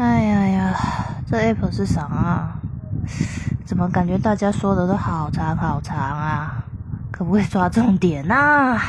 哎呀呀，这 app 是啥啊？怎么感觉大家说的都好长好长啊？可不可以抓重点呐？